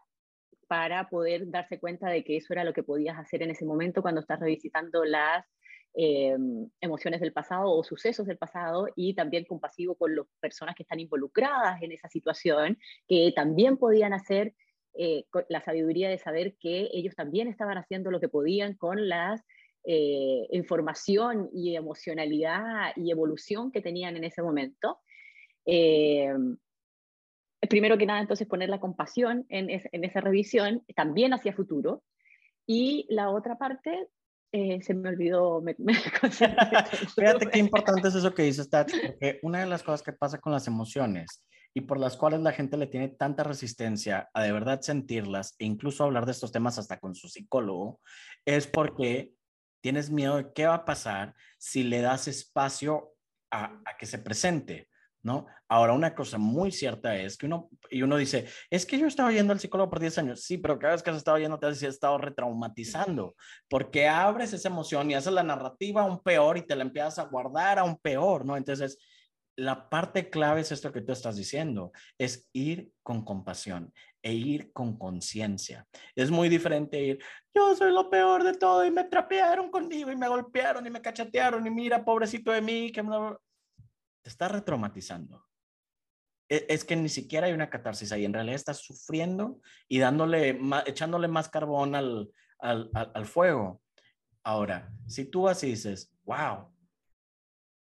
para poder darse cuenta de que eso era lo que podías hacer en ese momento cuando estás revisitando las em, emociones del pasado o sucesos del pasado y también compasivo con las personas que están involucradas en esa situación, que también podían hacer eh, la sabiduría de saber que ellos también estaban haciendo lo que podían con las eh, información y emocionalidad y evolución que tenían en ese momento. Eh, primero que nada, entonces, poner la compasión en, esa revisión, también hacia futuro. Y la otra parte, eh, se me olvidó. Me, Fíjate qué importante es eso que dices, Tach, porque una de las cosas que pasa con las emociones y por las cuales la gente le tiene tanta resistencia a de verdad sentirlas e incluso hablar de estos temas hasta con su psicólogo, es porque tienes miedo de qué va a pasar si le das espacio a, que se presente, ¿no? Ahora, una cosa muy cierta es que uno, y uno dice, es que yo estaba yendo al psicólogo por 10 años, sí, pero cada vez que has estado yendo te has estado retraumatizando, porque abres esa emoción y haces la narrativa aún peor y te la empiezas a guardar aún peor, ¿no? Entonces, la parte clave es esto que tú estás diciendo, es ir con compasión e ir con conciencia. Es muy diferente ir, yo soy lo peor de todo y me trapearon conmigo y me golpearon y me cachatearon y mira, pobrecito de mí, que me... te está retraumatizando. E, es que ni siquiera hay una catarsis ahí, en realidad estás sufriendo y dándole, echándole más carbón al, al, al fuego. Ahora, si tú así dices, wow,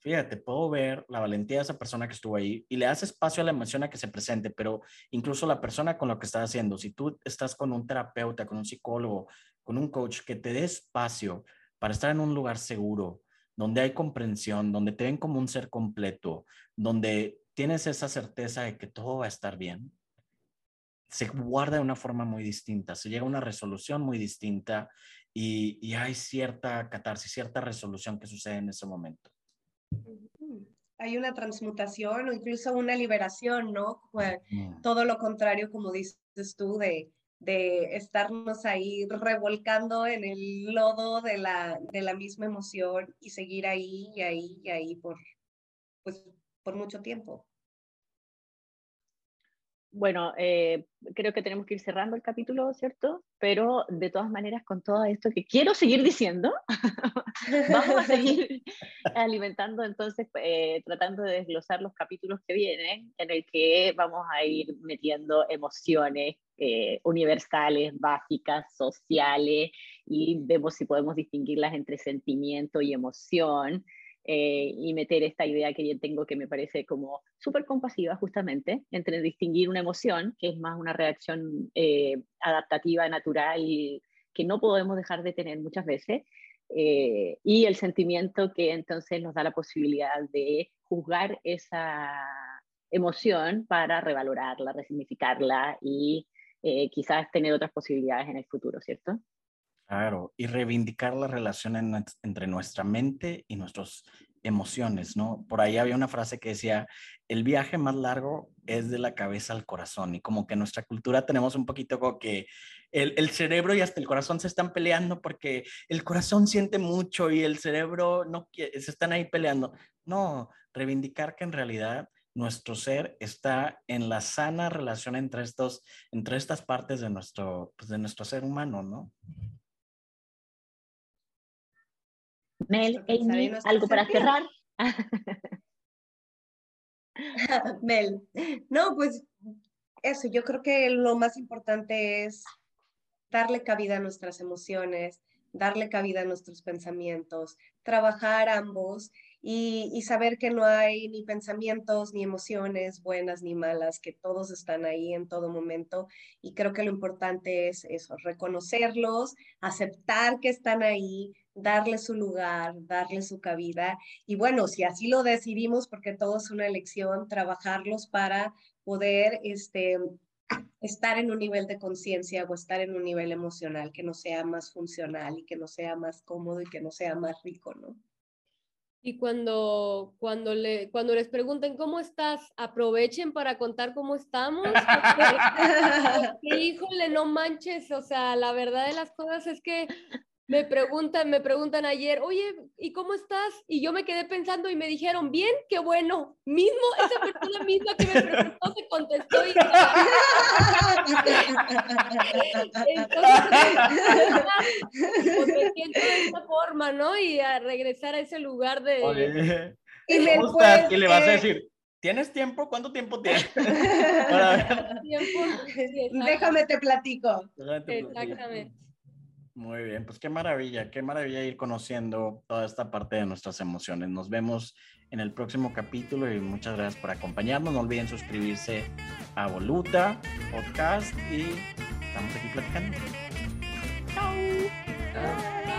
fíjate, puedo ver la valentía de esa persona que estuvo ahí y le das espacio a la emoción a que se presente, pero incluso la persona con lo que estás haciendo, si tú estás con un terapeuta, con un psicólogo, con un coach, que te dé espacio para estar en un lugar seguro, donde hay comprensión, donde te ven como un ser completo, donde tienes esa certeza de que todo va a estar bien, se guarda de una forma muy distinta, se llega a una resolución muy distinta y, y hay cierta catarsis, cierta resolución que sucede en ese momento hay una transmutación o incluso una liberación, ¿no? Mm. Todo lo contrario, como dices tú, de, de estarnos ahí revolcando en el lodo de la, de la misma emoción y seguir ahí y ahí y ahí por, pues, por mucho tiempo. Bueno, eh, creo que tenemos que ir cerrando el capítulo, ¿cierto? Pero de todas maneras, con todo esto que quiero seguir diciendo, vamos a seguir alimentando, entonces, eh, tratando de desglosar los capítulos que vienen, en el que vamos a ir metiendo emociones eh, universales, básicas, sociales, y vemos si podemos distinguirlas entre sentimiento y emoción. Eh, y meter esta idea que yo tengo que me parece como súper compasiva justamente entre distinguir una emoción, que es más una reacción eh, adaptativa, natural, que no podemos dejar de tener muchas veces, eh, y el sentimiento que entonces nos da la posibilidad de juzgar esa emoción para revalorarla, resignificarla y quizás tener otras posibilidades en el futuro, ¿cierto? Claro, y reivindicar la relación entre nuestra mente y nuestras emociones, ¿no? Por ahí había una frase que decía, el viaje más largo es de la cabeza al corazón, y como que en nuestra cultura tenemos un poquito como que el, el cerebro y hasta el corazón se están peleando porque el corazón siente mucho y el cerebro no quiere, se están ahí peleando. No, reivindicar que en realidad nuestro ser está en la sana relación entre, estos, entre estas partes de nuestro, pues de nuestro ser humano, ¿no? Mel, Amy, ¿algo para cerrar? Mel, no, pues eso, yo creo que lo más importante es darle cabida a nuestras emociones, darle cabida a nuestros pensamientos, trabajar ambos y, saber que no hay ni pensamientos ni emociones buenas ni malas, que todos están ahí en todo momento. Y creo que lo importante es eso, reconocerlos, aceptar que están ahí, darle su lugar, darle su cabida. Y bueno, si así lo decidimos, porque todo es una elección, trabajarlos para poder este, estar en un nivel de conciencia o estar en un nivel emocional que no sea más funcional y que no sea más cómodo y que no sea más rico, ¿no? Y cuando, cuando, le, cuando les pregunten cómo estás, aprovechen para contar cómo estamos. híjole, no manches, o sea, la verdad de las cosas es que me preguntan, me preguntan ayer, oye, ¿y cómo estás? Y yo me quedé pensando y me dijeron, bien, qué bueno. Mismo, esa persona misma que me preguntó se contestó y... Entonces, pues, me siento de esa forma, ¿no? Y a regresar a ese lugar de... Oye, y, me y le vas a decir, ¿Tienes tiempo? ¿Cuánto tiempo tienes? Déjame te platico. Exactamente. Muy bien, pues qué maravilla, qué maravilla ir conociendo toda esta parte de nuestras emociones. Nos vemos en el próximo capítulo y muchas gracias por acompañarnos. No olviden suscribirse a Voluta Podcast y estamos aquí platicando. Chao.